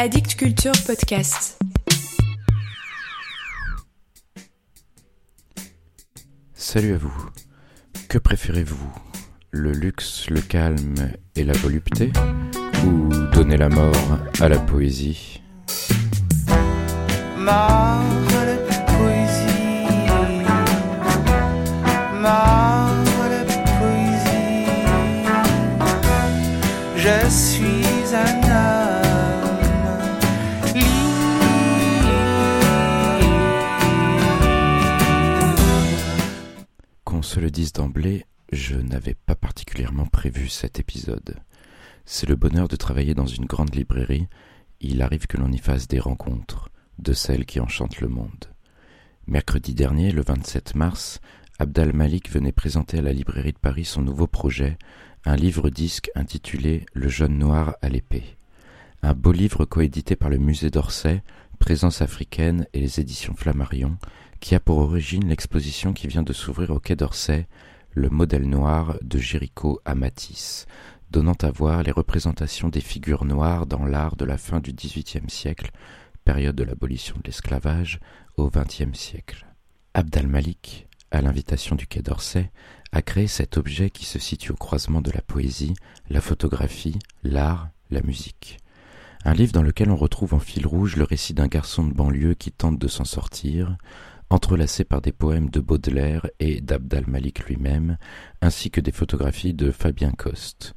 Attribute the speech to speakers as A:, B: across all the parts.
A: Addict Culture Podcast.
B: Salut à vous. Que préférez-vous? Le luxe, le calme et la volupté? Ou donner la mort à la poésie?
C: Mort à la poésie. Mort à la poésie. Je suis un
B: le dise d'emblée, je n'avais pas particulièrement prévu cet épisode. C'est le bonheur de travailler dans une grande librairie, il arrive que l'on y fasse des rencontres, de celles qui enchantent le monde. Mercredi dernier, le 27 mars, Abdal Malik venait présenter à la librairie de Paris son nouveau projet, un livre-disque intitulé Le jeune noir à l'épée. Un beau livre coédité par le musée d'Orsay, Présence africaine et les éditions Flammarion, qui a pour origine l'exposition qui vient de s'ouvrir au quai d'Orsay, Le modèle noir de Jéricho à Matisse, donnant à voir les représentations des figures noires dans l'art de la fin du XVIIIe siècle, période de l'abolition de l'esclavage, au XXe siècle. Abdal Malik, à l'invitation du Quai d'Orsay, a créé cet objet qui se situe au croisement de la poésie, la photographie, l'art, la musique. Un livre dans lequel on retrouve en fil rouge le récit d'un garçon de banlieue qui tente de s'en sortir, entrelacé par des poèmes de Baudelaire et d'Abdal Malik lui-même, ainsi que des photographies de Fabien Coste.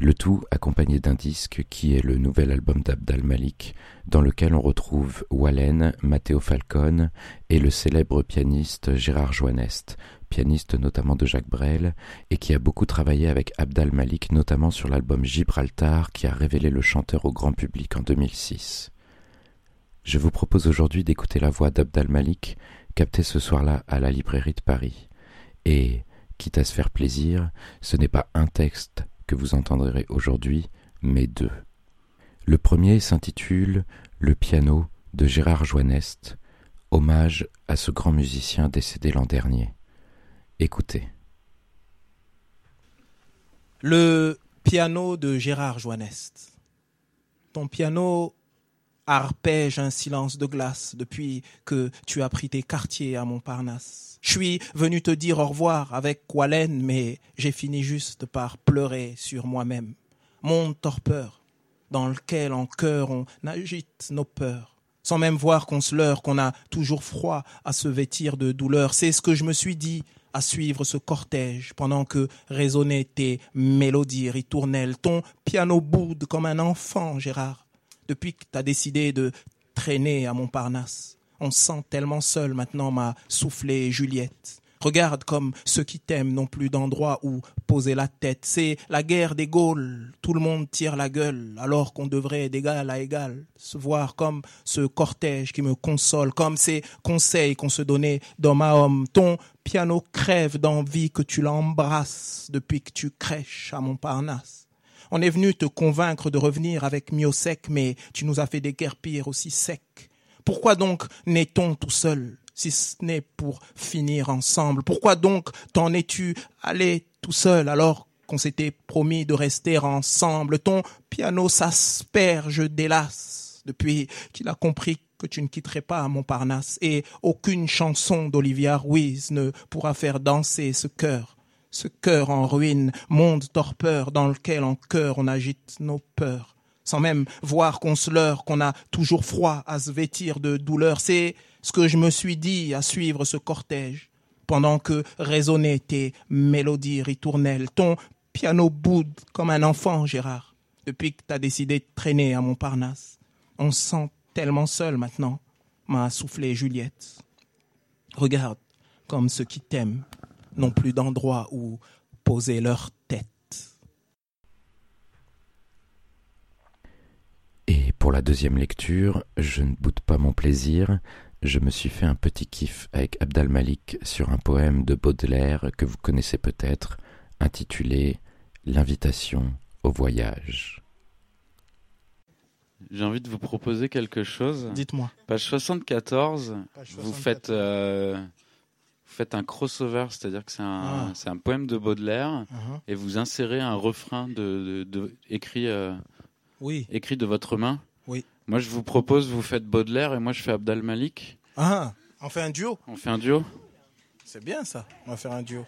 B: Le tout accompagné d'un disque qui est le nouvel album d'Abdal Malik, dans lequel on retrouve Wallen, Matteo Falcone et le célèbre pianiste Gérard Joannest, pianiste notamment de Jacques Brel, et qui a beaucoup travaillé avec Abdal Malik, notamment sur l'album Gibraltar qui a révélé le chanteur au grand public en 2006. Je vous propose aujourd'hui d'écouter la voix d'Abdal Malik, captée ce soir-là à la librairie de Paris. Et, quitte à se faire plaisir, ce n'est pas un texte que vous entendrez aujourd'hui, mais deux. Le premier s'intitule Le piano de Gérard Joannest, hommage à ce grand musicien décédé l'an dernier. Écoutez.
D: Le piano de Gérard Joannest. Ton piano arpège un silence de glace depuis que tu as pris tes quartiers à Montparnasse. Je suis venu te dire au revoir avec Wallen, mais j'ai fini juste par pleurer sur moi-même. Mon torpeur, dans lequel en cœur on agite nos peurs, sans même voir qu'on se leurre, qu'on a toujours froid à se vêtir de douleur. C'est ce que je me suis dit à suivre ce cortège pendant que résonnaient tes mélodies ritournelles. Ton piano boude comme un enfant, Gérard depuis que tu as décidé de traîner à Montparnasse. On se sent tellement seul maintenant, m'a soufflé Juliette. Regarde comme ceux qui t'aiment n'ont plus d'endroit où poser la tête. C'est la guerre des Gaules. Tout le monde tire la gueule alors qu'on devrait d'égal à égal se voir comme ce cortège qui me console, comme ces conseils qu'on se donnait d'homme à homme. Ton piano crève d'envie que tu l'embrasses depuis que tu crèches à Montparnasse. On est venu te convaincre de revenir avec Miosec, mais tu nous as fait déguerpir aussi sec. Pourquoi donc n'est-on tout seul, si ce n'est pour finir ensemble? Pourquoi donc t'en es-tu allé tout seul alors qu'on s'était promis de rester ensemble? Ton piano s'asperge d'hélas depuis qu'il a compris que tu ne quitterais pas Montparnasse et aucune chanson d'Olivia Ruiz ne pourra faire danser ce cœur ce cœur en ruine, monde torpeur dans lequel en cœur on agite nos peurs, sans même voir qu'on se leurre, qu'on a toujours froid à se vêtir de douleur. C'est ce que je me suis dit à suivre ce cortège, pendant que résonnaient tes mélodies ritournelles. Ton piano boude comme un enfant, Gérard, depuis que t'as décidé de traîner à Montparnasse. On se sent tellement seul maintenant, m'a soufflé Juliette. Regarde comme ceux qui t'aiment n'ont plus d'endroit où poser leur tête.
B: Et pour la deuxième lecture, je ne boude pas mon plaisir, je me suis fait un petit kiff avec Abdal Malik sur un poème de Baudelaire que vous connaissez peut-être, intitulé L'invitation au voyage.
E: J'ai envie de vous proposer quelque chose.
D: Dites-moi.
E: Page 74,
D: Page
E: vous
D: 74.
E: faites, euh, vous faites un crossover, c'est-à-dire que c'est un,
D: Ah.
E: un poème de Baudelaire
D: Uh-huh.
E: et vous insérez un refrain de, de- de- écrit, euh,
D: Oui,
E: écrit de votre main.
D: Oui.
E: Moi, je vous propose, vous faites Baudelaire et moi, je fais Abdal Malik.
D: Ah, on fait un duo?
E: On fait un duo?
D: C'est bien ça. On va faire un duo.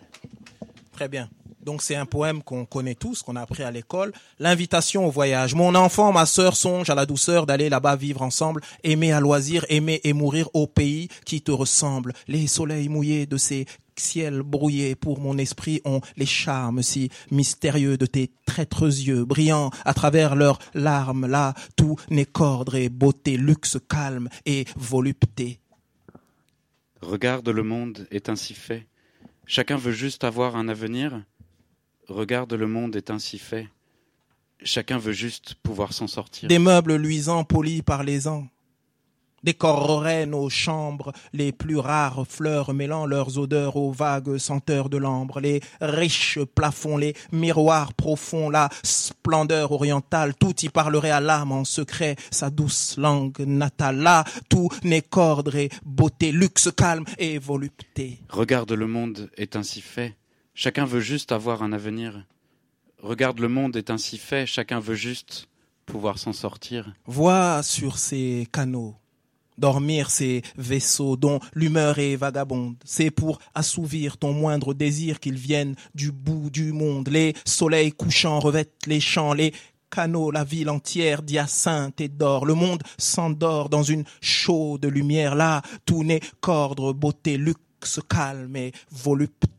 D: Très bien. Donc c'est un poème qu'on connaît tous, qu'on a appris à l'école. L'invitation au voyage. Mon enfant, ma sœur songe à la douceur d'aller là-bas vivre ensemble, aimer à loisir, aimer et mourir au pays qui te ressemble. Les soleils mouillés de ces ciels brouillés pour mon esprit ont les charmes si mystérieux de tes traîtres yeux brillants à travers leurs larmes. Là, tout n'est qu'ordre et beauté, luxe calme et volupté.
E: Regarde, le monde est ainsi fait. Chacun veut juste avoir un avenir. Regarde, le monde est ainsi fait. Chacun veut juste pouvoir s'en sortir.
D: Des meubles luisants polis par les ans. Décoreraient nos chambres les plus rares fleurs mêlant leurs odeurs aux vagues senteurs de l'ambre, les riches plafonds, les miroirs profonds, la splendeur orientale, tout y parlerait à l'âme en secret, sa douce langue natale. Là, tout n'est qu'ordre et beauté, luxe calme et volupté.
E: Regarde, le monde est ainsi fait. Chacun veut juste avoir un avenir. Regarde, le monde est ainsi fait. Chacun veut juste pouvoir s'en sortir.
D: Vois sur ces canaux dormir ces vaisseaux dont l'humeur est vagabonde. C'est pour assouvir ton moindre désir qu'ils viennent du bout du monde. Les soleils couchants revêtent les champs, les canaux, la ville entière d'hyacinthe et d'or. Le monde s'endort dans une chaude lumière. Là, tout n'est qu'ordre, beauté, luxe, calme et volupté.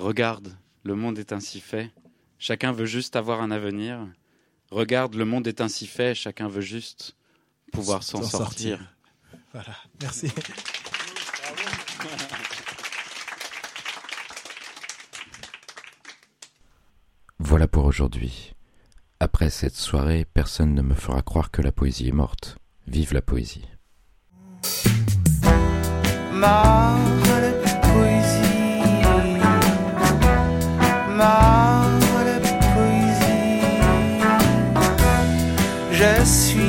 E: Regarde, le monde est ainsi fait. Chacun veut juste avoir un avenir. Regarde, le monde est ainsi fait. Chacun veut juste pouvoir s'en sortir.
D: sortir. Voilà, merci.
B: Voilà pour aujourd'hui. Après cette soirée, personne ne me fera croire que la poésie est morte. Vive la poésie.
C: bless.